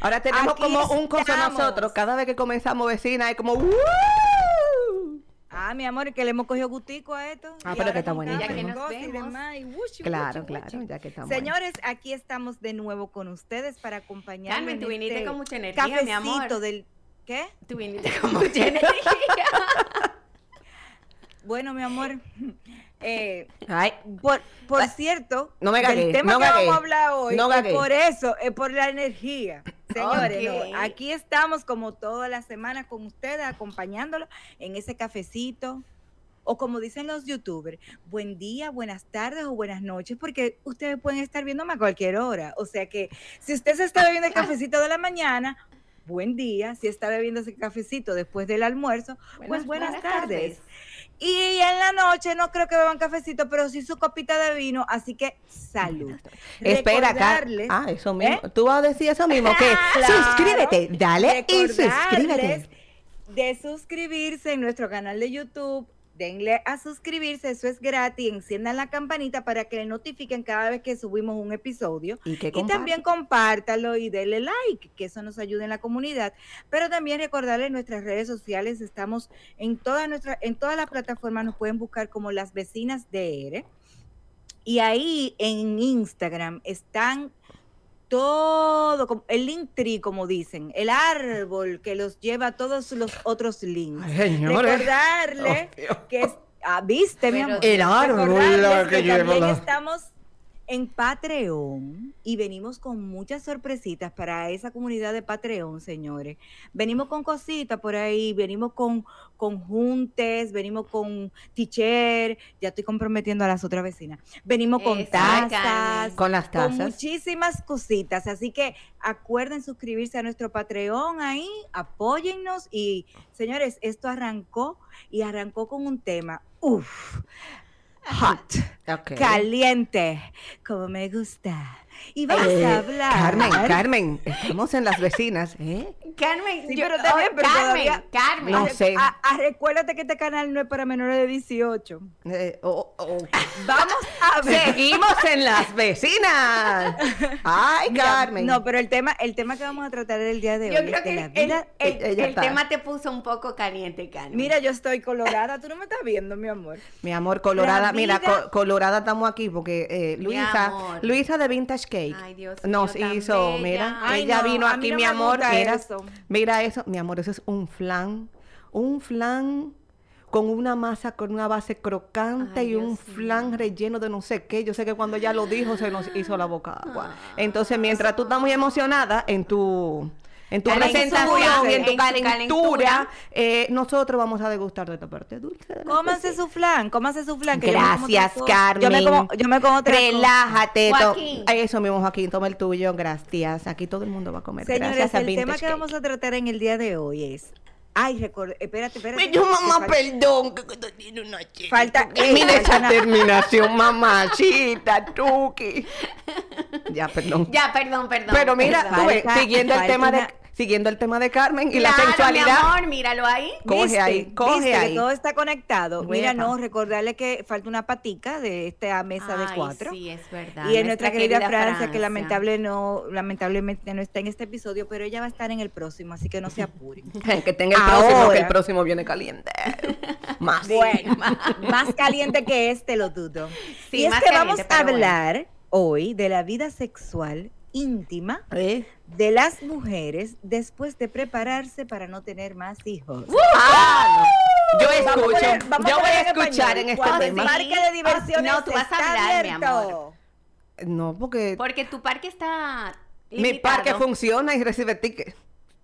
Ahora tenemos Aquí como un coso estamos. nosotros. Cada vez que comenzamos vecinas hay como ¡Uh! Ah, mi amor, que le hemos cogido gustico a esto. Ah, pero que está café, Ya que nos vemos. demás, y wuchi, Claro, claro, ya que estamos. Señores, aquí estamos de nuevo con ustedes para acompañarnos Carmen, en tú viniste este con mucha energía, mi amor. cafecito del... ¿Qué? Tú viniste con mucha energía. Bueno, mi amor, eh, Ay, por, por cierto, No me gagué, tema no que gagué, vamos a hablar hoy, no es por eso, es por la energía. Señores, no, aquí estamos como todas las semanas con ustedes, acompañándolos en ese cafecito. O como dicen los youtubers, buen día, buenas tardes o buenas noches, porque ustedes pueden estar viéndome a cualquier hora. O sea que si usted se está bebiendo el cafecito de la mañana, buen día. Si está bebiendo ese cafecito después del almuerzo, pues buenas, tardes. Y en la noche no creo que beban cafecito, pero sí su copita de vino, así que salud. espera, Car- Recordarles- Ah, eso mismo. ¿Eh? Tú vas a decir eso mismo. Que Claro. suscríbete, dale y suscríbete. de suscribirse en nuestro canal de YouTube. Denle a suscribirse, eso es gratis. Enciendan la campanita para que le notifiquen cada vez que subimos un episodio. Y que Y también compártalo y denle like, que eso nos ayuda en la comunidad. Pero también recordarles nuestras redes sociales, estamos en todas nuestras, en todas las plataformas, nos pueden buscar como las vecinas de ERE. Y ahí en Instagram están todo, el link tree, como dicen, el árbol que los lleva a todos los otros links. Ay, señores. Recordarle Oh, que es, ah, viste, mi amor. El árbol que que lleva también la- estamos en Patreon y venimos con muchas sorpresitas para esa comunidad de Patreon, señores. Venimos con cositas por ahí, venimos con, con juntes, venimos con teacher, ya estoy comprometiendo a las otras vecinas. Venimos con Eso, tazas. Con las con tazas. muchísimas cositas. Así que acuerden suscribirse a nuestro Patreon ahí, apóyennos y señores, esto arrancó y arrancó con un tema, uff, hot, caliente, como me gusta. Y vamos Eh, a hablar. Carmen, Carmen, estamos en las vecinas, ¿eh? Carmen, Sí, yo- pero bien, oh, pero Carmen, todavía- Carmen. No sé. ah, ah, recuérdate que este canal no es para menores de 18. Eh, oh, oh. Vamos a ver. Seguimos en las vecinas. Ay, Mira, Carmen. No, pero el tema, el tema que vamos a tratar el día de Yo hoy creo es de que la el, vida. el- tema te puso un poco caliente, Carmen. Mira, yo estoy colorada, tú no me estás viendo, mi amor. Mi amor, colorada, mira, co- colorada estamos aquí porque eh, Mi Luisa, amor. Luisa de Vintage Cake Ay, Dios nos mío, hizo, mira, Ay, ella no, vino a aquí, no mi amor, mira, eso. mira eso, mi amor, eso es un flan, un flan con una masa, con una base crocante Ay, y un Dios flan relleno de no sé qué. Yo sé que cuando ella lo dijo se nos hizo la boca agua. Entonces, mientras tú estás muy emocionada en tu en tu presentación y en tu en tu calentura, eh, nosotros vamos a degustar de esta parte dulce. de cocina. su flan, cómanse su flan. que yo me como Gracias. Carmen. Yo me como, yo me como tres Relájate. Joaquín. Ay, Eso mismo, Joaquín, toma el tuyo. Gracias. Aquí todo el mundo va a comer. Señores, Gracias a el tema que vamos a tratar en el día de hoy es. Ay, recuerda, espérate, espérate. Que mamá, falta- perdón. Que una chica. Falta- Eh, Mira falta esa una- terminación, mamachita, Tuki. Ya, perdón. Ya, perdón, perdón. Pero mira, perdón. tú ves, Falta- siguiendo el tema de siguiendo el tema de Carmen y la Claro, sensualidad. Mi amor, míralo ahí. Coge ¿Viste? ahí, coge ¿Viste que ahí. todo está conectado. Mira, no, recordarle que falta una patica de esta mesa de Ay, cuatro. Sí, es verdad. Y es nuestra querida, Francia, que Francia. lamentable no, lamentablemente no está en este episodio, pero ella va a estar en el próximo, así que no se apuren. Que tenga el próximo, que Ahora. el próximo viene caliente. Más. Bueno, más caliente que este lo dudo. Sí, y es más que vamos a bueno. hablar hoy de la vida sexual íntima ¿Eh? de las mujeres después de prepararse para no tener más hijos. Ah, no. Yo Vamos a escucho, poner- vamos a yo voy a en escuchar español. en este el tema. parque de diversiones No, tú vas a hablar, mi amor. No, porque Porque tu parque está. mi parque funciona y recibe ticket.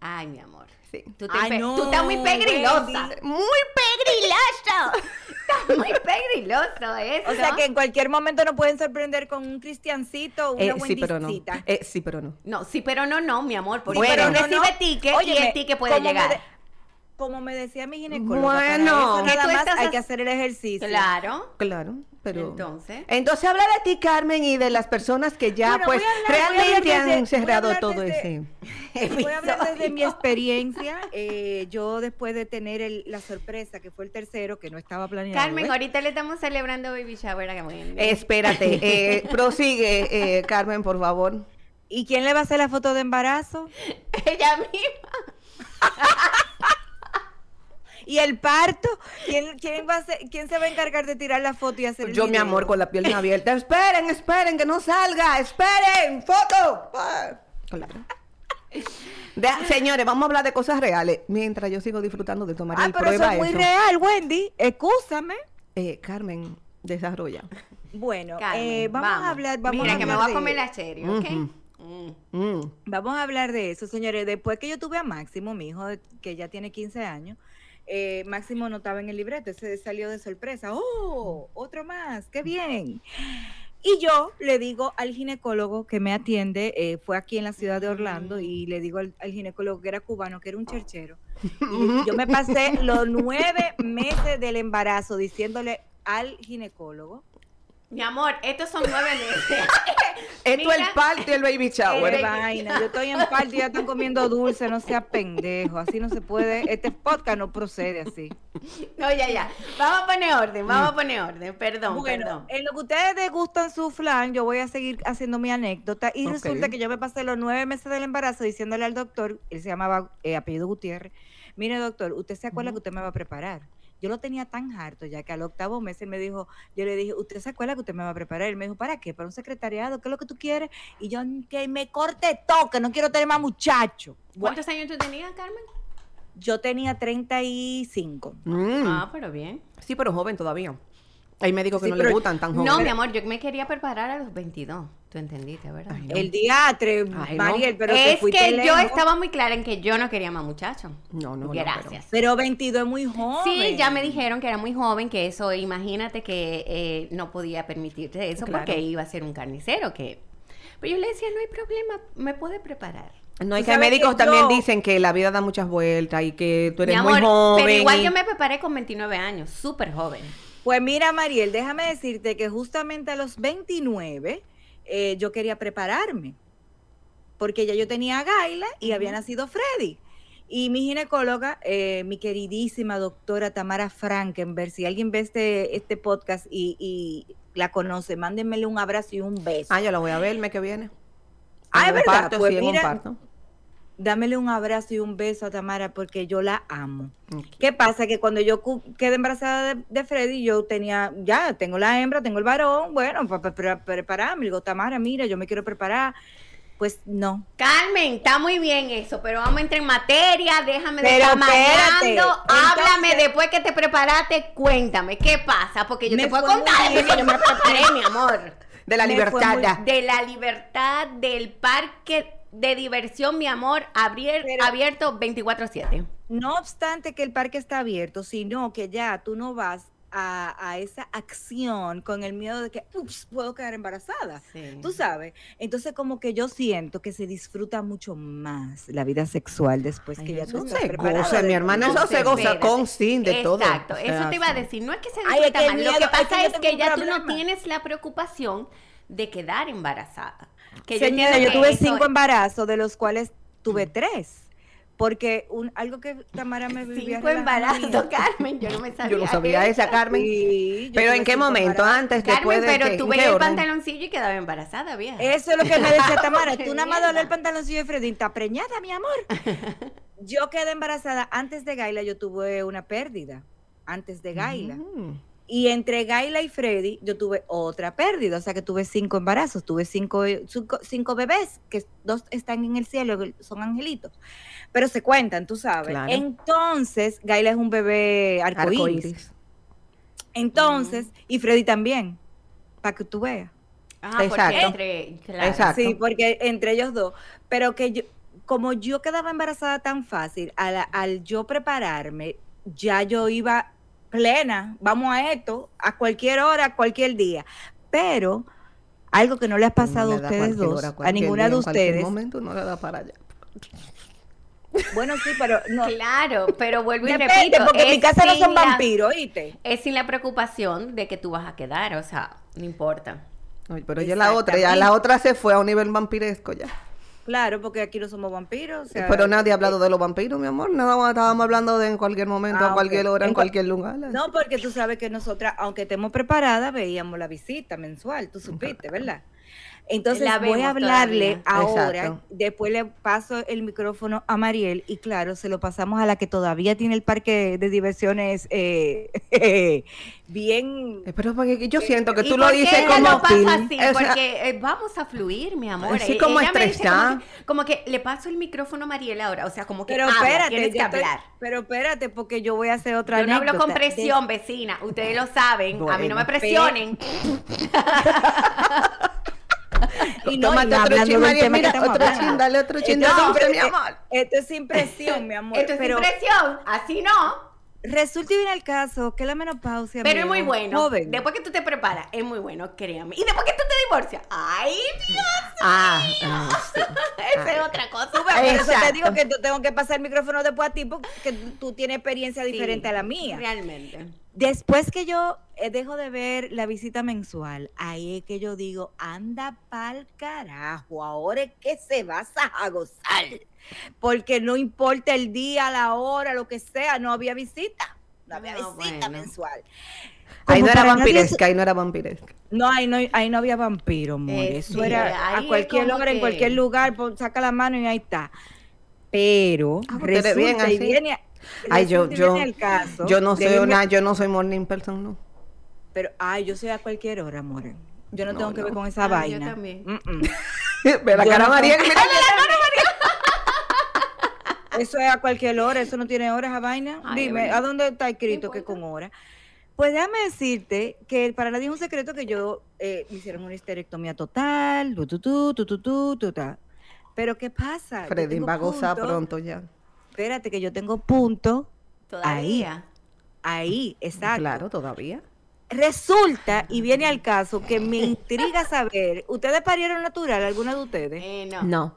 Ay, mi amor. Sí. Tú, te Ay, pe- no, tú estás muy pegrilosa. Muy pegriloso. estás muy pegriloso eso. O sea que en cualquier momento nos pueden sorprender con un cristiancito o una Eh, sí, pero no. Eh, sí, pero no. No, sí, pero no, no, mi amor. Porque Bueno. bueno, no, recibe no. ticket y el ticket puede llegar. Como me decía mi ginecólogo, Bueno. para eso nada más estás hay que hacer el ejercicio. Claro. Claro, pero... Entonces. Entonces habla de ti, Carmen, y de las personas que ya, Bueno, pues, hablar- realmente desde- han cerrado todo desde- ese... Voy a hablar desde mi experiencia. eh, yo después de tener el- la sorpresa, que fue el tercero, que no estaba planeado. Carmen, ¿ves? ahorita le estamos celebrando Baby Shower a. Espérate, eh, prosigue, eh, Carmen, por favor. ¿Y quién le va a hacer la foto de embarazo? Ella misma. ¿Y el parto? ¿Quién, quién, va a quién se va a encargar de tirar la foto y hacer el Yo, mi amor, con la pierna abierta. Esperen, esperen, que no salga. Esperen, foto. Claro. De- señores, vamos a hablar de cosas reales. Mientras yo sigo disfrutando de tomar Ah, el pero eso prueba es muy eso. real, Wendy. Excúsame. Eh, Carmen, desarrolla. Bueno, Carmen, eh, vamos, a hablar. Vamos Mira a que me hablar voy a comer la cherry, ¿ok? Mm. Mm. Vamos a hablar de eso, señores. Después que yo tuve a Máximo, mi hijo que ya tiene 15 años, eh, Máximo no estaba en el libreto, ese salió de sorpresa. ¡Oh! Otro más, qué bien. Y yo le digo al ginecólogo que me atiende, eh, fue aquí en la ciudad de Orlando, y le digo al, al ginecólogo que era cubano, que era un cherchero. Y yo me pasé los nueve meses del embarazo diciéndole al ginecólogo Mi amor, estos son nueve meses. Esto es el party y el baby shower. vaina, yo estoy en parte y ya están comiendo dulce, no sea pendejo, así no se puede, este podcast no procede así. No, ya, ya. Vamos a poner orden, vamos a poner orden. Perdón, bueno, perdón. en lo que ustedes degustan su flan, yo voy a seguir haciendo mi anécdota y resulta que yo me pasé los nueve meses del embarazo diciéndole al doctor, él se llamaba eh, apellido Gutiérrez, mire doctor, usted se acuerda que usted me va a preparar. Yo lo tenía tan harto ya que al octavo mes él me dijo, yo le dije, ¿usted se acuerda que usted me va a preparar? Él me dijo, ¿para qué? ¿Para un secretariado? ¿Qué es lo que tú quieres? Y yo, que me corte todo, que no quiero tener más muchachos. Bueno, ¿Cuántos años tú tenías, Carmen? yo tenía 35. Mm. Ah, pero bien. Sí, pero joven todavía. Hay médicos que Sí, no pero- le gustan tan jóvenes. No, mi amor, yo me quería preparar a los 22. Tú entendiste, ¿verdad? Ay, no. El diatre, Ay, no. Mariel, pero te es fuiste que yo lejos. estaba muy clara en que yo no quería más muchachos. No, no, no, Gracias. Pero 22 es muy joven. Sí, ya me dijeron que era muy joven, que eso, imagínate que eh, no podía permitirse eso Claro. porque iba a ser un carnicero, que... Pero yo le decía, no hay problema, me puede preparar. No, hay que médicos que también yo- dicen que la vida da muchas vueltas y que tú eres Mi muy amor, joven. pero igual y- yo me preparé con 29 años, súper joven. Pues mira, Mariel, déjame decirte que justamente a los 29 eh, yo quería prepararme. Porque ya yo tenía a Gaila y había nacido Freddy. Y mi ginecóloga, eh, mi queridísima doctora Tamara Frankenberg, si alguien ve este, este podcast y, y la conoce, mándenmele un abrazo y un beso. Ah, yo la voy a ver el mes que viene. Ah, ¿es verdad? parto, Pues sí, mira, parto. Dámele un abrazo y un beso a Tamara porque yo la amo. ¿Qué pasa? Que cuando yo quedé embarazada de, de Freddy, yo tenía, ya, tengo la hembra, tengo el varón, bueno, para prepararme. Le digo, Tamara, mira, yo me quiero preparar. Pues no. Carmen, está muy bien eso, pero vamos a entrar en materia, déjame de Pero estar. Háblame entonces- después que te preparaste, cuéntame, ¿qué pasa? Porque yo te puedo contar bien. yo me preparé, mi amor. De la Me libertad. muy- De la libertad del parque de diversión, mi amor, abier- Pero- abierto 24-7. No obstante que el parque está abierto, sino que ya tú no vas a, a esa acción con el miedo de que, ups, puedo quedar embarazada. Sí. Tú sabes. Entonces, como que yo siento que se disfruta mucho más la vida sexual después Ay, que ya tú se goza, mi hermana, eso se goza con sin de todo. Exacto, eso te iba a decir. No es que se Ay, es disfruta que más, miedo- lo que es que pasa es que ya tú no tienes la preocupación de quedar embarazada. Que Señora, entiendo yo que tuve eso- cinco embarazos, de los cuales tuve tres. Porque un, algo que Tamara me vivía Cinco embarazos, Carmen, yo no me sabía. Yo no sabía esa, Carmen. Sí, Pero ¿en qué momento? Antes, Carmen, después de pero qué? tú ¿En ves qué el pantaloncillo y quedaba embarazada, vieja. Eso es lo que me decía Tamara. Tú nada más doler el pantaloncillo de Freddy. ¿Está preñada, mi amor? Yo quedé embarazada. Antes de Gaila yo tuve una pérdida. Antes de Gaila. Mm. Y entre Gaila y Freddy yo tuve otra pérdida. O sea que tuve cinco embarazos. Tuve cinco, cinco, cinco bebés, que dos están en el cielo, son angelitos. Pero se cuentan, tú sabes. Claro. Entonces, Gaila es un bebé arcoíris. Arcoíris. Entonces, y Freddy también. Para que tú veas. Ah, porque Exacto. entre, claro. Exacto. Sí, porque entre ellos dos. Pero que yo, como yo quedaba embarazada tan fácil, al, al yo prepararme, ya yo iba plena, vamos a esto, a cualquier hora, a cualquier día. Pero algo que no le ha pasado No a le ustedes dos, hora, a ninguna día, de en ustedes. momento no le da para allá. Bueno, sí, pero no. Claro, pero vuelvo y Depende, repito. porque en mi casa no son la- vampiros, ¿oíste? Es sin la preocupación de que tú vas a quedar, o sea, no importa. Ay, pero ya la otra, ya la otra se fue a un nivel vampiresco ya. Claro, porque aquí no somos vampiros. o sea, pero nadie ha hablado de los vampiros, mi amor. Nada más estábamos hablando de en cualquier momento, Ah, a cualquier hora, en, En cua- cualquier lugar. No, porque tú sabes que nosotras, aunque estemos preparadas, veíamos la visita mensual, tú supiste, ¿verdad? Entonces La voy a hablarle todavía. ahora, Exacto. después le paso el micrófono a Mariel y claro, se lo pasamos a la que todavía tiene el parque de diversiones eh, bien... Eh, Pero porque yo siento que ¿Y tú lo dices como lo pasa así? O sea, Porque eh, vamos a fluir, mi amor. Así Eh, como ella me dice estresada. Como que, como que le paso el micrófono a Mariela ahora, o sea, como que Pero habla, espérate, tienes que estoy- hablar. pero espérate, porque yo voy a hacer otra Yo no hablo con presión, vecina. Ustedes lo saben. A mí no me presionen. Y no, Tómate y otro que mira, otro chin, dale otro chin sin mi amor. Esto es sin presión, mi amor. Esto es pero sin presión. Así no. resulta y viene el caso que la menopausia. Pero es muy bueno. Joven. Después que tú te preparas, es muy bueno, créame. Y después que tú te divorcias, ¡ay, Dios! Ah, ah, sí. Esa es otra cosa. Tú por eso te digo que tú tengo que pasar el micrófono después a ti porque tú, tú tienes experiencia diferente a la mía. Realmente. Después que yo eh, dejo de ver la visita mensual, ahí es que yo digo, anda pa'l carajo, ahora es que se vas a gozar. Porque no importa el día, la hora, lo que sea, no había visita. No había No, visita bueno. mensual. Ahí no era nadie vampiresca, ahí no era vampiresca. No, ahí no, ahí no había vampiro, amor. Eh, Eso sí, era a cualquier hora, en cualquier lugar, pon- saca la mano y ahí está. Pero Ah, ustedes resulta bien y así. viene, Ay, yo, yo, caso yo no soy una, yo no soy morning person, no. Pero, ay, yo soy a cualquier hora, amor. Yo no, No, tengo que ver con esa Ah, yo vaina. también. Mm, mm. Ve la Yo cara no- María, mira. Eso es a cualquier hora, eso no tiene horas a vaina. Ay, Dime. ¿a dónde está escrito que con hora? Pues déjame decirte que para nadie es un secreto que yo eh, me hicieron una histerectomía total, tu, tu, tu, tu, tu, tu, tu, ta. Pero ¿qué pasa? Yo Freddy va a gozar pronto ya. Espérate, que yo tengo punto Todavía. ahí, exacto. Claro, todavía. Resulta, y viene al caso, que me intriga saber, ¿ustedes parieron natural, alguna de ustedes? Eh, no. No.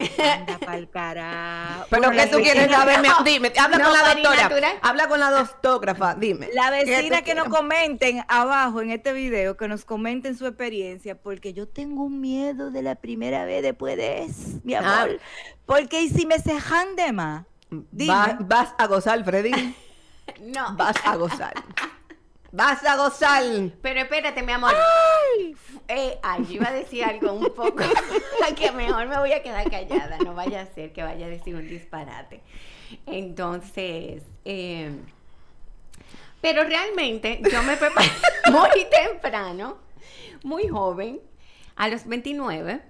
Anda pa'l carajo. Pero Bueno, ¿qué la tú quieres vecina- saber? Mi- Dime, habla No, con la doctora. natural. Habla con la doctógrafa, dime. La ¿Qué vecina que nos comenten abajo en este video, que nos comenten su experiencia, porque yo tengo un miedo de la primera vez después de eso, mi Ah. amor. Porque ¿y si me cejan de más? Dime. Va- vas a gozar, Freddy. No. Vas a gozar. Vas a gozar. Pero espérate, mi amor. Eh, yo iba a decir algo un poco que mejor me voy a quedar callada. No vaya a ser que vaya a decir un disparate. Entonces, eh, pero realmente yo me preparé muy temprano, muy joven, a los 29,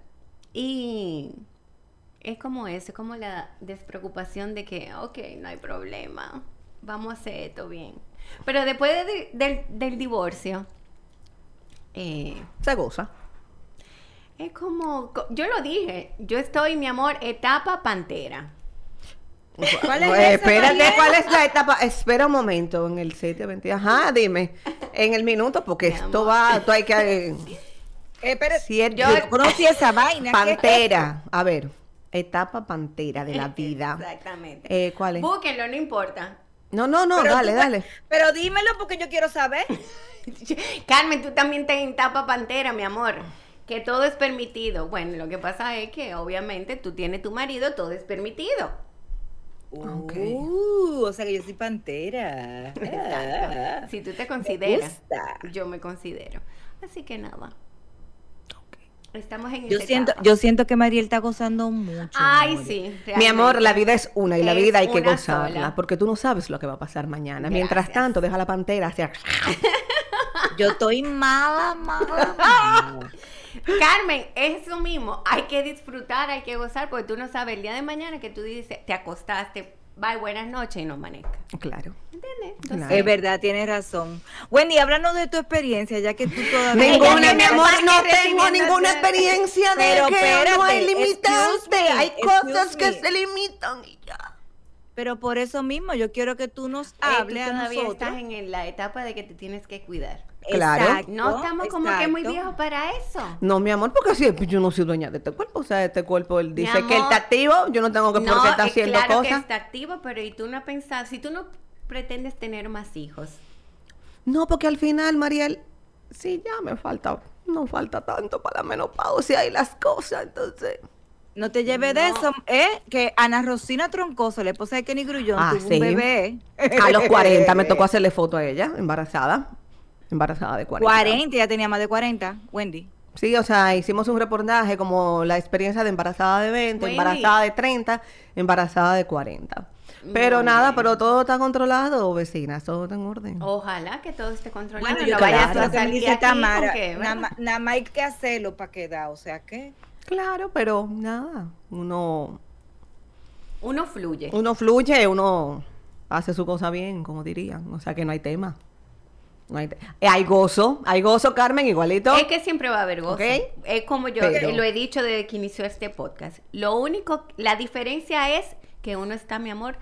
y es como eso, como la despreocupación de que, ok, no hay problema, vamos a hacer esto bien. Pero después de- del, del divorcio, eh, Se goza. es como, co- yo lo dije, yo estoy, mi amor, etapa pantera. ¿Cuál es Pues, espérate? ¿cuál es la etapa? Espera un momento en el 720. Ajá, dime. En el minuto, porque Mi esto amor. va, esto hay que. Eh, espérate, Siete- yo no conocí esa vaina. ¿qué es Pantera. A ver, etapa pantera de la vida. Exactamente. Eh, ¿Cuál es? Búsquenlo, no importa. No, no, no, Pero dale, tú- dale. Pero dímelo porque yo quiero saber. Carmen, tú también te en etapa pantera, mi amor. Que todo es permitido. Bueno, lo que pasa es que obviamente tú tienes tu marido, todo es permitido. Uh, o sea que yo soy pantera. Exacto. Si tú te consideras, yo me considero. Así que nada. Estamos en Yo siento, etapa. yo siento que Mariel está gozando mucho. Ay, sí. Mi amor, la vida es una y la Es vida hay que gozarla, sola. porque tú no sabes lo que va a pasar mañana. Mientras tanto, deja la pantera hacia... Yo estoy mala, mala, mala. Carmen, es eso mismo. Hay que disfrutar, hay que gozar, porque tú no sabes el día de mañana que tú dices, te acostaste, bye, buenas noches y no amanezca. Claro. ¿Entiendes? Claro. Es verdad, tienes razón. Wendy, háblanos de tu experiencia, ya que tú todavía... Ninguna, mi amor, no tengo ninguna experiencia de Pero que no hay espérate, limitante. me, Hay cosas que me. se limitan y ya. Pero por eso mismo, yo quiero que tú nos Eh, tú hables a todavía nosotros. estás en la etapa de que te tienes que cuidar. Claro. Exacto, No estamos como que muy viejos para eso. No, mi amor, porque así yo no soy dueña de este cuerpo. O sea, este cuerpo, él dice que él está activo, yo no tengo que por qué estar es haciendo claro que cosas. está activo, pero y tú no has pensado, si tú no pretendes tener más hijos, No, porque al final, Mariel, sí, ya me falta, no falta tanto para la menopausia y las cosas, entonces. No te lleves de eso, ¿eh? Que Ana Rosina Troncoso, la esposa de Kenny Grullón, Ah, tuvo sí. un bebé. A los 40 me tocó hacerle foto a ella, embarazada. Embarazada de 40. 40, ya tenía más de 40, Wendy. Sí, o sea, hicimos un reportaje como la experiencia de embarazada de 20, Wendy. embarazada de 30, embarazada de 40. Pero Muy nada, bien. pero todo está controlado, vecinas, todo está en orden. ojalá que todo esté controlado. Bueno, no claro. vayas a salir aquí Tamara, nada nada más hay que hacerlo para quedar, o sea que... Claro, pero nada, uno, Uno fluye. uno fluye, uno hace su cosa bien, como dirían. O sea que no hay tema. Hay, gozo, hay gozo, Carmen, igualito. Es que siempre va a haber gozo. Es como yo Pero- lo he dicho desde que inició este podcast. Lo único, la diferencia es que uno está, mi amor,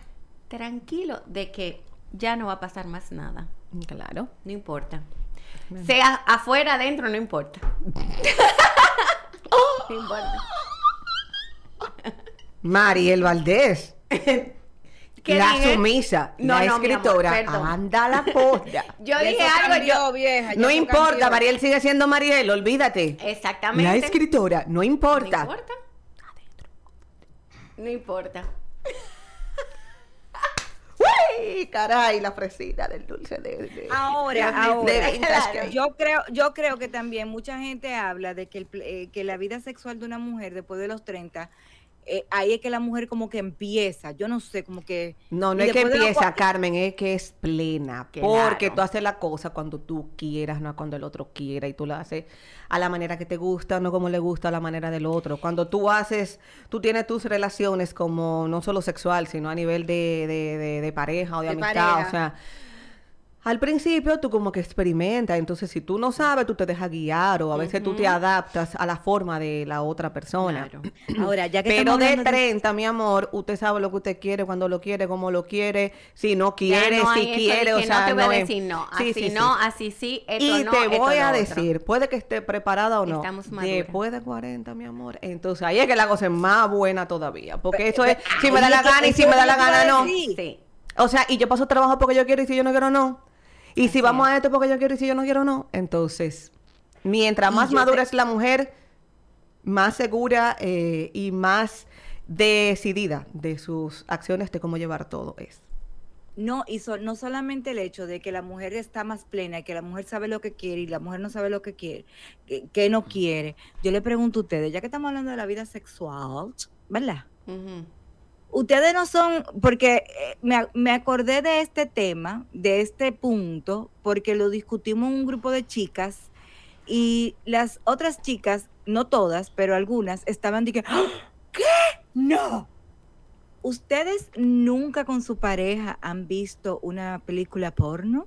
tranquilo de que ya no va a pasar más nada. Claro. No importa. Sea afuera, adentro, no importa. no importa. Mariel Valdés, ¿Qué la dije? sumisa, No, la no, mi amor, escritora, perdón. anda la polla. Yo dije algo, cambió, yo... vieja, No importa, cambió. Mariel sigue siendo Mariel, olvídate. Exactamente. La escritora, no No importa. importa. No importa. ¡Uy! Caray, la fresita del dulce de... de- Ahora, de- ahora, de yo creo, yo creo que también mucha gente habla de que, el eh, que la vida sexual de una mujer después de los 30, eh, ahí es que la mujer como que empieza, yo no sé, como que... No, no es que empieza, Carmen, es que es plena. Claro. Porque tú haces la cosa cuando tú quieras, no cuando el otro quiera. Y tú la haces a la manera que te gusta, no como le gusta a la manera del otro. Cuando tú haces, tú tienes tus relaciones como no solo sexual, sino a nivel de, de, de- de pareja o de, De amistad. pareja. O sea, al principio tú como que experimentas. Entonces, si tú no sabes, tú te dejas guiar o a veces tú te adaptas a la forma de la otra persona. Claro. Ahora, ya que Pero de hablando de- 30, mi amor, usted sabe lo que usted quiere, cuando lo quiere, cómo lo quiere, si no quiere, no si quiere, o sea, no te voy a decir no, Sí, así sí, sí. no, así sí, esto y no, te esto voy a otro. decir, puede que esté preparada o no. Estamos maduras. Después de 40, mi amor. Entonces ahí es que la cosa es más buena todavía. Porque eso es, Pe- si me da la gana y si me da la gana, no. Sí. O sea, y yo paso trabajo porque yo quiero y si yo no quiero, no. Y si vamos es. a esto porque yo quiero y si yo no quiero, no. Entonces, mientras Y más madura te- es la mujer, más segura eh, y más decidida de sus acciones de cómo llevar todo es. No, y so- no solamente el hecho de que la mujer está más plena, que la mujer sabe lo que quiere y la mujer no sabe lo que quiere, que, que no quiere. Yo le pregunto a ustedes, ya que estamos hablando de la vida sexual, ¿verdad? Ustedes no son, porque eh, me, me acordé de este tema, de este punto, porque lo discutimos en un grupo de chicas y las otras chicas, no todas, pero algunas, estaban diciendo, ¿qué? No. ¿Ustedes nunca con su pareja han visto una película porno?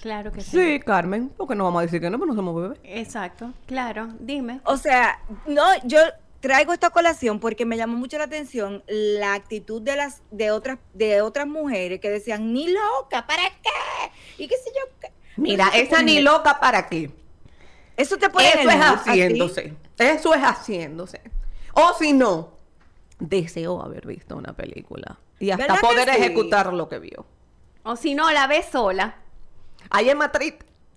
Claro que sí. Sí, Carmen, porque no vamos a decir que no, pero no somos bebés. Exacto, claro, dime. O sea, no, yo traigo esta colación porque me llamó mucho la atención la actitud de las de otras de otras mujeres que decían ni loca, ¿para qué? Y qué sé yo. qué. Mira, esa ni loca para qué. Eso te en Eso es haciéndose. Eso es haciéndose. O si no, deseó haber visto una película y hasta ¿Verdad que poder sí? ejecutar lo que vio. O si no, la ves sola. Ahí en Madrid.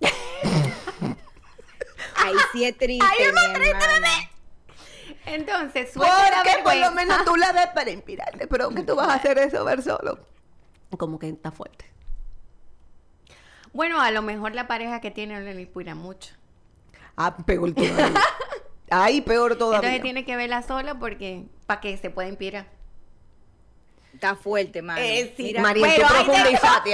Ay, sí es triste, mi hermana. Entonces, suelta la Porque por lo menos tú la ves para inspirarte. Pero que tú vas a hacer eso ver solo. Como que está fuerte. Bueno, a lo mejor la pareja que tiene no le inspira mucho. Ah, peor todavía. Ahí peor todavía. Entonces tiene que verla sola porque para que se pueda inspirar. Está fuerte, mano. Eh, sí, Mira, Mariel, pero tú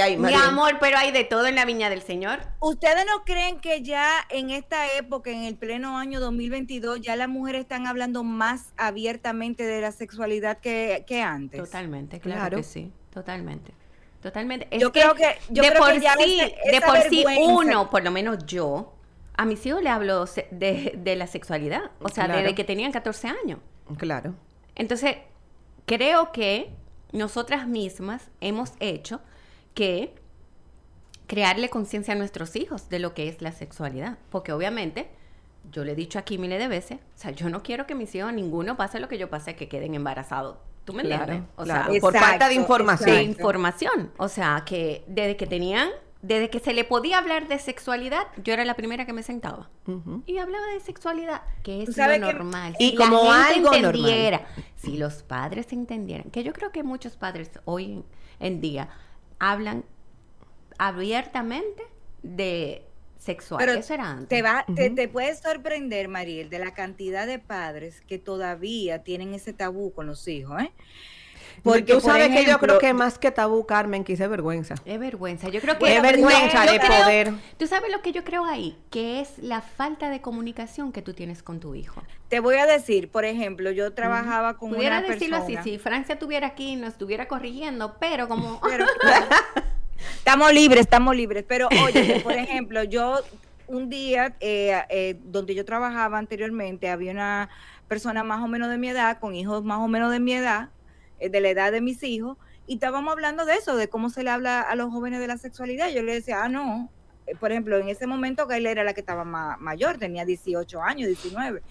ahí, Mi Mariel. amor, pero hay de todo en la viña del Señor. ¿Ustedes no creen que ya en esta época, en el pleno año 2022, ya las mujeres están hablando más abiertamente de la sexualidad que, que antes? Totalmente, claro, Claro. que sí, totalmente. Totalmente. Es Yo creo que- yo de creo por que ya sí, de por sí uno, por lo menos yo, a mis hijos le hablo de, de la sexualidad, o sea, Claro. desde que tenían 14 años. Claro. Entonces, creo que nosotras mismas hemos hecho que crearle conciencia a nuestros hijos de lo que es la sexualidad. Porque obviamente, yo le he dicho aquí miles de veces, o sea, yo no quiero que mis hijos, ninguno pase lo que yo pase, que queden embarazados. ¿Tú me Claro, entiendes? O claro. sea, por falta de Exacto, información. de información. O sea, que desde que tenían, desde que se le podía hablar de sexualidad, yo era la primera que me sentaba. Y hablaba de sexualidad, que es lo que- normal. Y Si como la gente algo normal. entendiera, si los padres entendieran, que yo creo que muchos padres hoy en, día hablan abiertamente de sexual. Pero Eso era antes. Te, va, te, te puedes sorprender, Mariel, de la cantidad de padres que todavía tienen ese tabú con los hijos, ¿eh? Porque tú por sabes que yo creo que más que tabú, Carmen, quise vergüenza. Es vergüenza. Yo creo que es vergüenza yo de creo- poder. Tú sabes lo que yo creo ahí, que es la falta de comunicación que tú tienes con tu hijo. Te voy a decir, por ejemplo, yo trabajaba con Pudiera una decirlo persona. así, si Francia estuviera aquí y nos estuviera corrigiendo, pero como Pero, estamos libres, estamos libres. Pero oye, por ejemplo, yo un día eh, eh, donde yo trabajaba anteriormente, había una persona más o menos de mi edad, con hijos más o menos de mi edad, de la edad de mis hijos, y estábamos hablando de eso, de cómo se le habla a los jóvenes de la sexualidad. Yo le decía, ah, no. Por ejemplo, en ese momento él era la que estaba ma- mayor, tenía 18 años, 19.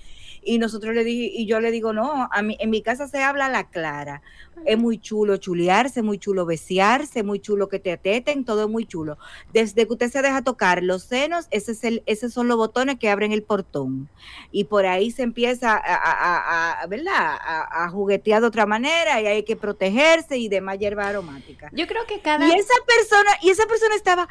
Y nosotros le dije, y yo le digo, no, a mí, en mi casa se habla a la clara. Es muy chulo chulearse, muy chulo besearse, muy chulo que te ateten, todo es muy chulo. Desde que usted se deja tocar los senos, ese es el, esos son los botones que abren el portón. Y por ahí se empieza a, a- a- a- ¿verdad? A juguetear de otra manera y hay que protegerse y demás hierba aromática. yo creo que cada Y esa persona, y esa persona estaba,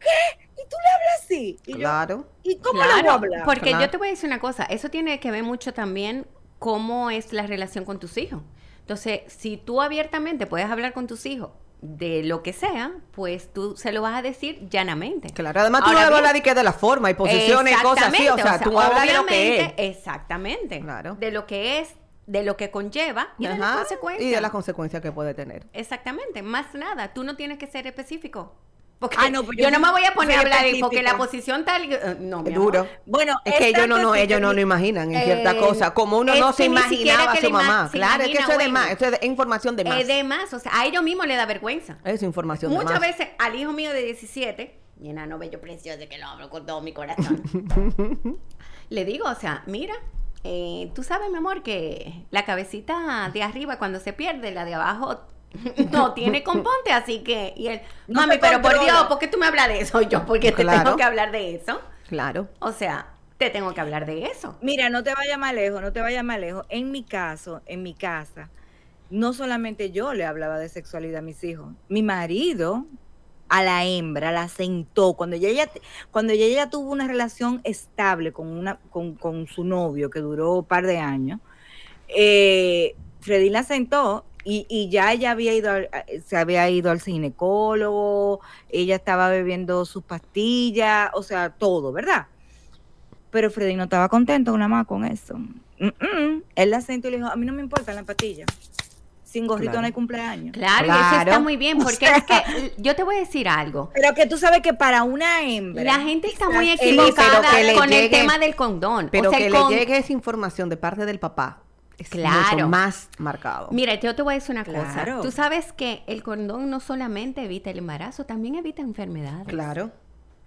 ¿qué? ¿Y tú le hablas así? Y yo, Claro. ¿y cómo le voy a Claro, hablar? Porque Claro. yo te voy a decir una cosa, eso tiene que ver mucho también cómo es la relación con tus hijos. Entonces, si tú abiertamente puedes hablar con tus hijos de lo que sea, pues tú se lo vas a decir llanamente. Claro, además tú Ahora no bien, hablas de que de la forma y posiciones y cosas así, o sea, tú hablas de lo que es. Exactamente. Claro. De lo que es, de lo que conlleva y de las consecuencias. y de las consecuencias que puede tener. Exactamente, más nada, tú no tienes que ser específico. Porque Ah, no, pues yo, yo no me voy a poner a hablar de- porque la posición tal, eh, no, mi Es amor. duro. Bueno, Es que ellos no, no, ellos no lo imaginan en cierta Eh, cosa, como uno no se imaginaba a su mamá. Claro, es que eso es de más, eso es de- información de más. Es de más, o sea, a ellos mismos le da vergüenza. Es información de Muchas más. veces al hijo mío de 17, mi enano bello precioso que lo hablo con todo mi corazón, le digo, o sea, mira, eh, tú sabes, mi amor, que la cabecita de arriba cuando se pierde, la de abajo no tiene componte, así que, y él, No mami, pero por. Dios, ¿por qué tú me hablas de eso? Yo, porque te tengo que hablar de eso. Claro. O sea, te tengo que hablar de eso. Mira, no te vayas más lejos, no te vayas más lejos. En mi caso, en mi casa, no solamente yo le hablaba de sexualidad a mis hijos, mi marido a la hembra la sentó cuando ella, ella- cuando ella, ella tuvo una relación estable con una con, con su novio que duró un par de años. Eh, Freddy la sentó y, y ya ella había ido al- a- se había ido al ginecólogo, ella estaba bebiendo sus pastillas, o sea, todo, ¿verdad? Pero Freddy no estaba contento nada más con eso. Mm, mm. Él la sentó y le dijo, a mí no me importa la pastilla. Sin gorrito Claro. no hay cumpleaños. Claro, y eso está Claro. muy bien, porque es que yo te voy a decir algo. Pero que tú sabes que para una hembra... La gente está muy equivocada con el tema del condón. Pero o sea, que le con- llegue esa información de parte del papá es Claro. mucho más marcado. Mira, yo te voy a decir una cosa. Claro. Tú sabes que el condón no solamente evita el embarazo, también evita enfermedades. Claro.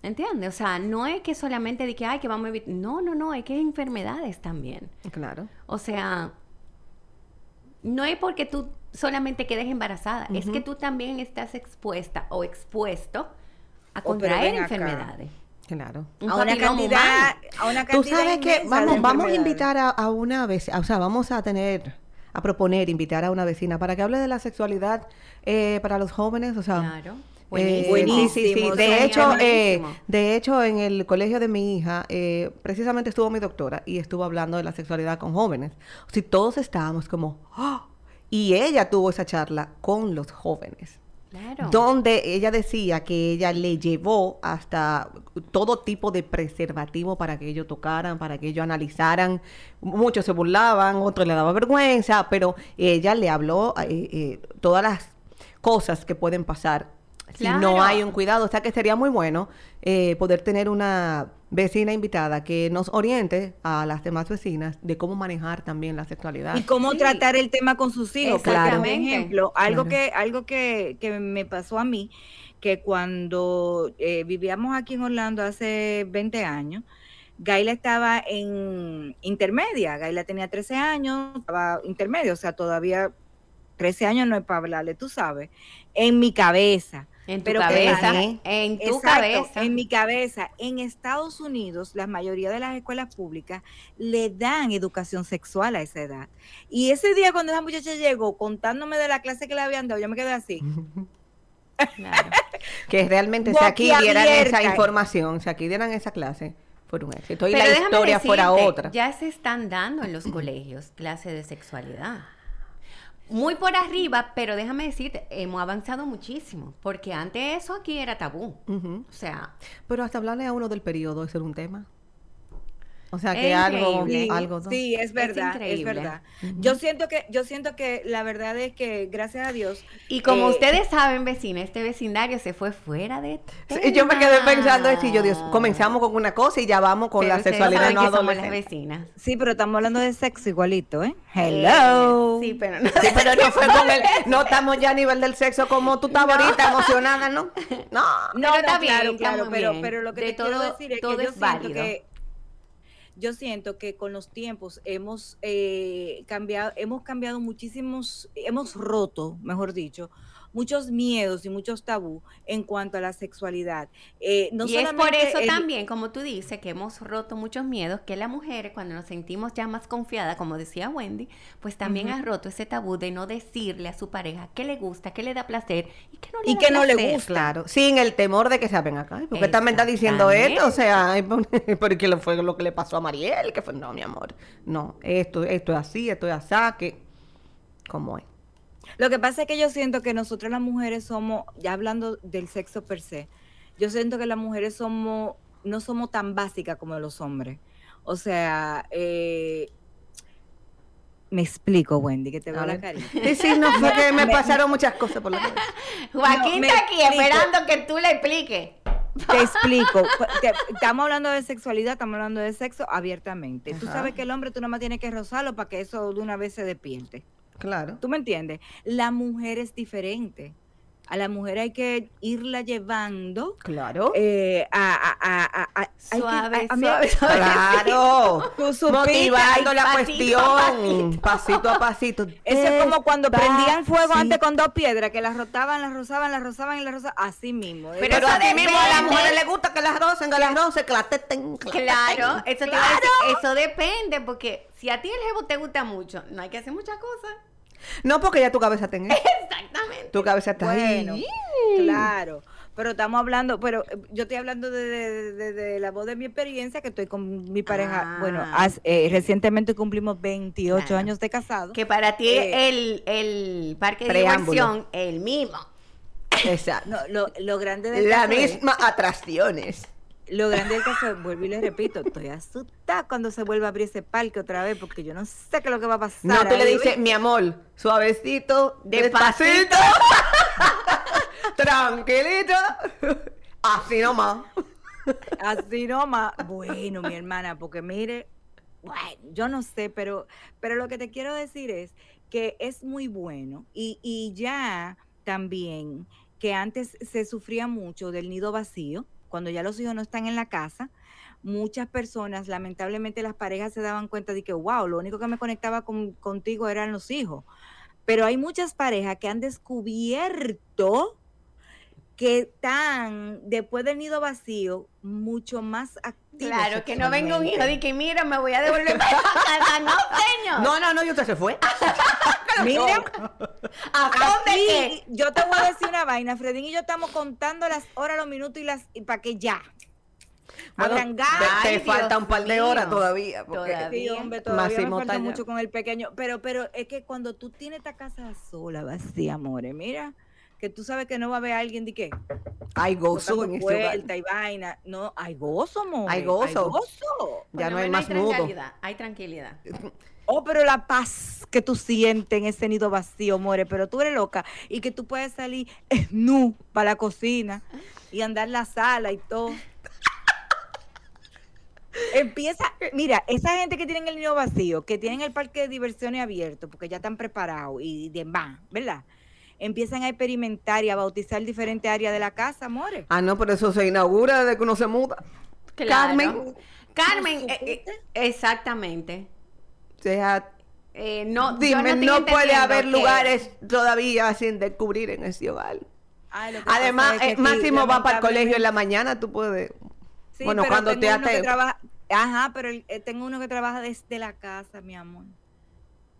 ¿Entiendes? O sea, no es que solamente de que, ay, que vamos a evitar. No, no, no, es que hay enfermedades también. Claro. O sea, no es porque tú solamente quedes embarazada, es que tú también estás expuesta o expuesto a Oh, contraer acá. enfermedades. Claro. Un a una cantidad, humano. a una Tú sabes que vamos, vamos a invitar a, a una vez, o sea, vamos a tener, a proponer, invitar a una vecina para que hable de la sexualidad eh, para los jóvenes, o sea, Claro. Eh, Buenísimo. sí, sí, sí. Buenísimo, De hecho, eh, de hecho, en el colegio de mi hija, eh, precisamente estuvo mi doctora y estuvo hablando de la sexualidad con jóvenes. O sea, todos estábamos como, ¡ah! y ella tuvo esa charla con los jóvenes. Donde ella decía que ella le llevó hasta todo tipo de preservativo para que ellos tocaran, para que ellos analizaran. Muchos se burlaban, otros le daba vergüenza, pero ella le habló eh, eh, todas las cosas que pueden pasar si no Claro. hay un cuidado. O sea que sería muy bueno eh, poder tener una vecina invitada que nos oriente a las demás vecinas de cómo manejar también la sexualidad. y cómo Sí. tratar el tema con sus hijos. Porque, por ejemplo, algo Claro. que algo que, que me pasó a mí, que cuando eh, vivíamos aquí en Orlando hace 20 años, Gaila estaba en intermedia. Gaila tenía 13 años, estaba intermedia, o sea, todavía 13 años no es para hablarle, tú sabes, en mi cabeza. En tu Pero ¿qué cabeza, en tu Exacto, cabeza. En mi cabeza, en Estados Unidos, la mayoría de las escuelas públicas le dan educación sexual a esa edad. Y ese día cuando esa muchacha llegó contándome de la clase que le habían dado, yo me quedé así. Claro. que realmente si aquí dieran esa información, si aquí dieran esa clase, fuera un éxito. Y Pero la historia fuera otra. Ya se están dando en los colegios clases de sexualidad. Muy por arriba, pero déjame decirte, hemos avanzado muchísimo, porque antes eso aquí era tabú. O sea, Pero hasta hablarle a uno del periodo, eso era un tema. O sea que algo, algo. ¿no? sí, es verdad, es, verdad. Yo siento que, yo siento que la verdad es que, gracias a Dios, y como Eh, ustedes saben, vecina, este vecindario se fue fuera de Sí, yo me quedé pensando y yo, Dios, comenzamos con una cosa y ya vamos con Pero la sexualidad no que somos las adolescente. vecinas. sí, pero estamos hablando de sexo igualito, ¿eh? Hello. Eh, sí, pero no. Sí, pero no fue con el, no estamos ya a nivel del sexo como tú estabas ahorita emocionada, ¿no? No. No, Pero no, está bien, claro, pero, bien. pero lo que De te quiero todo- decir es todo que yo es siento válido. que yo siento que con los tiempos hemos eh, cambiado, hemos cambiado muchísimos, hemos roto, mejor dicho, muchos miedos y muchos tabú en cuanto a la sexualidad. Eh, no y es por eso el- también, como tú dices, que hemos roto muchos miedos, que las mujeres cuando nos sentimos ya más confiadas, como decía Wendy, pues también Ujú. ha roto ese tabú de no decirle a su pareja qué le gusta, qué le da placer y qué no le Y da que no le gusta. Claro, sin el temor de que se ven acá. Porque también está diciendo esto, o sea, porque lo fue lo que le pasó a Mariel, que fue, no, mi amor, no, esto, esto es así, esto es así, que, ¿cómo es? Lo que pasa es que yo siento que nosotras las mujeres somos, ya hablando del sexo per se, yo siento que las mujeres somos, no somos tan básicas como los hombres. O sea, eh, me explico, Wendy, que te veo A la carita. Sí, sí, no, fue que me Me- pasaron muchas cosas por la cabeza. Joaquín No, está aquí explico. esperando que tú le expliques. Te explico. Te- estamos hablando de sexualidad, estamos hablando de sexo abiertamente. Tú sabes que el hombre tú nada más tienes que rozarlo para que eso de una vez se despierte. Claro. ¿Tú me entiendes? La mujer es diferente. A la mujer hay que irla llevando Claro. eh, a, a, a, a- a- hay que- Suave, a- a mí- suave, suave. Claro. Tú Motivando la cuestión. Pasito a pasito. Eso es como cuando prendían fuego antes con dos piedras, que las rotaban, las rozaban, las rozaban y las rozaban. Así mismo. Pero Pero eso a ti mismo a las mujeres les gusta que las rocen, que las rocen, que las teten. Claro, eso te decir, eso depende, porque si a ti el jevo te gusta mucho, no hay que hacer muchas cosas. No, porque ya tu cabeza está en eso. Exactamente. Tu cabeza está Bueno, ahí. claro. Pero estamos hablando, pero eh, yo estoy hablando de, de- de- de la voz de mi experiencia, que estoy con mi pareja. Ah. Bueno, eh, recientemente cumplimos 28 Claro. años de casado. Que para ti Eh, el, el parque de preámbulo. diversión, el mismo. Exacto. No, lo, lo grande del Las mismas atracciones. Lo grande del caso, es, vuelvo y le repito, estoy asustada cuando se vuelva a abrir ese parque otra vez, porque yo no sé qué es lo que va a pasar. No, tú le dices, mi amor, suavecito, Despacito. despacito, tranquilito, así nomás. Así nomás. Bueno, mi hermana, porque mire, bueno, yo no sé, pero, pero lo que te quiero decir es que es muy bueno y, y ya también que antes se sufría mucho del nido vacío, cuando ya los hijos no están en la casa, muchas personas, lamentablemente las parejas se daban cuenta de que, wow, lo único que me conectaba con- contigo eran los hijos. Pero hay muchas parejas que han descubierto que están, después del nido vacío, mucho más activos. Claro, que no venga un hijo de que mira, me voy a devolver para casa. No, señor. No, no, no, y usted se fue. Mira, ¿A dónde qué? yo te voy a decir una vaina, Fredín y yo estamos contando las horas, los minutos y las y para que ya. Bueno, Abran te, te Ay, falta Dios un par de mío. horas todavía. porque- Todavía. Sí, hombre, todavía Máximo me falta talla. mucho con el pequeño, pero pero es que cuando tú tienes esta casa sola, vacía, amores, mira, que tú sabes que no va a haber alguien de qué, Hay gozo en hogar. puerta y vaina, no, hay gozo, amor. Hay gozo. gozo. Ya no hay menos más nudo. tranquilidad, Hay tranquilidad. Oh, pero la paz que tú sientes en ese nido vacío, more, pero tú eres loca y que tú puedes salir nu para la cocina y andar en la sala y todo. Empieza, mira, esa gente que tienen el nido vacío, que tienen el parque de diversiones abierto, porque ya están preparados y demás, ¿verdad? Empiezan a experimentar y a bautizar diferentes áreas de la casa, amores. Ah, no, pero eso se inaugura desde que uno se muda. Claro. Carmen. Carmen, eh, eh, exactamente. O sea, Eh, no, dime, no, puede haber que- lugares todavía sin descubrir en ese hogar. Que Además, es eh, Máximo va para el colegio en la mañana, tú puedes. Sí, bueno, pero cuando tengo te uno que ate- trabaja- Ajá, pero el- eh, tengo uno que trabaja desde la casa, mi amor.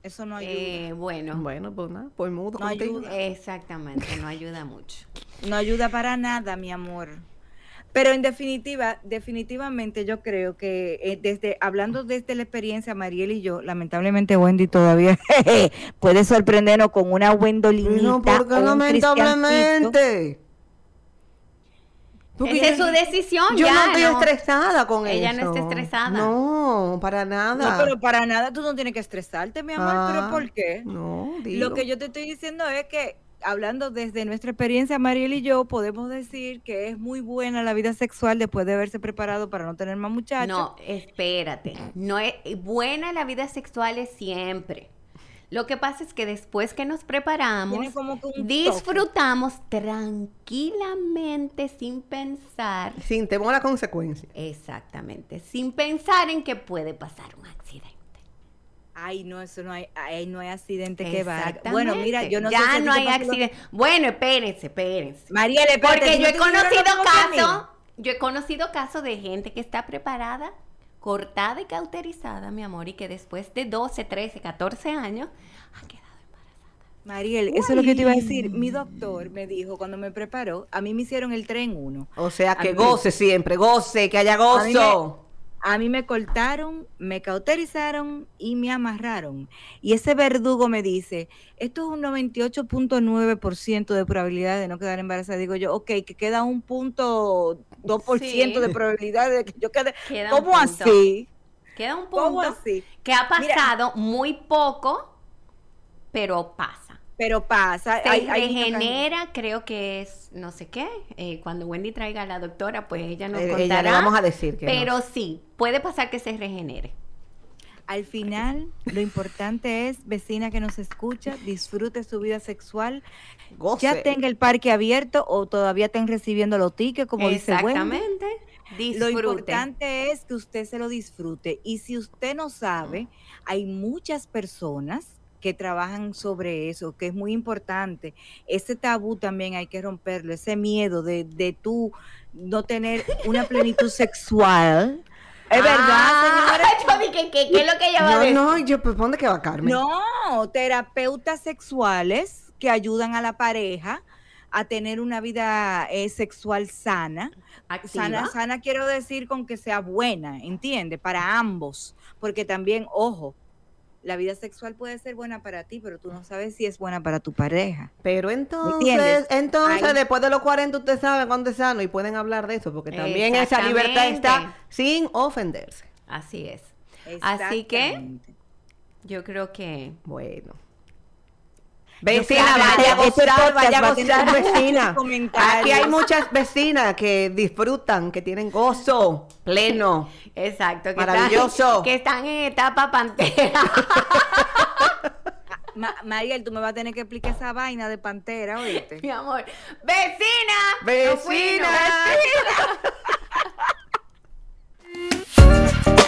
Eso no ayuda. Eh, bueno, Bueno, pues nada, pues mudo No contigo. ayuda. exactamente, no ayuda mucho. No ayuda para nada, mi amor. Pero en definitiva, definitivamente yo creo que eh, desde hablando desde la experiencia, Mariel y yo, lamentablemente Wendy todavía puede sorprendernos con una Wendolinita. No, porque o un cristiancito. lamentablemente. Esa es su decisión, Yo ya, no estoy no. estresada con Ella no eso. está estresada. No, para No, nada. pero para nada tú no tienes que estresarte, mi amor. Ah, ¿Pero por qué? No, digo. Lo que yo te estoy diciendo es que, hablando desde nuestra experiencia, Mariel y yo, podemos decir que es muy buena la vida sexual después de haberse preparado para no tener más muchachos. No, espérate. No es buena la vida sexual es siempre. Lo que pasa es que después que nos preparamos, Tiene como que un toque. disfrutamos tranquilamente sin pensar. Sin temor a consecuencias. Exactamente, sin pensar en que puede pasar un accidente. Ay, no, eso no hay, ay, no hay accidente que valga. Bueno, mira, yo no sé ya si a ti no hay lo- accidente. Bueno, espérense, espérense. Mariel, espérate, Porque ¿tú yo he conocido casos, yo he conocido casos de gente que está preparada, cortada y cauterizada, mi amor, y que después de 12, 13, 14 años ha quedado embarazada. Mariel, eso es lo que te iba a decir. Mi doctor me dijo cuando me preparó, a mí me hicieron el tren 1. O sea, A que mí- goce siempre, goce, que haya A mí me- gozo. A mí me cortaron, me cauterizaron y me amarraron. Y ese verdugo me dice, esto es un 98.9% de probabilidad de no quedar embarazada. Digo yo, ok, que queda un punto 2% Sí. de probabilidad de que yo quede. Queda ¿Cómo así? Queda un ¿Cómo punto así? que ha Mira. pasado muy poco, pero pasa. Pero pasa. Se hay- hay niños que- regenera, creo que es no sé qué. eh, cuando Wendy traiga a la doctora, pues ella nos Eh, contará. ella le vamos a decir que Pero no. sí, puede pasar que se regenere. Al final, lo importante es, vecina que nos escucha, disfrute su vida sexual, Goce. ya tenga el parque abierto o todavía estén recibiendo los tickets, como dice Wendy. Exactamente. Lo Disfrute. importante es que usted se lo disfrute. Y si usted no sabe, hay muchas personas que trabajan sobre eso, que es muy importante. Ese tabú también hay que romperlo, ese miedo de, de tú no tener una plenitud sexual. Es verdad, Ah, dije, ¿qué, qué es lo que ella va a No, decir? no, yo, pues, ¿dónde que va Carmen? No, terapeutas sexuales que ayudan a la pareja a tener una vida eh, sexual sana. Activa. Sana, sana quiero decir con que sea buena, ¿entiende? Para ambos. Porque también, ojo, la vida sexual puede ser buena para ti, pero tú no sabes si es buena para tu pareja. Pero entonces, entonces después de los 40 usted sabe cuándo es sano y pueden hablar de eso, porque también esa libertad está sin ofenderse. Así es. Así que-. Yo creo que Bueno. Vecina, vaya a este, este gozar, vaya a gozar. Vecina. Aquí hay muchas vecinas que disfrutan, que tienen gozo pleno. Exacto. Que maravilloso. Están, que están en etapa pantera. Ma Mariel, tú me vas a tener que explicar esa vaina de pantera, oíste. Mi amor. ¡Vecina! ¡Vecina! ¡Vecina!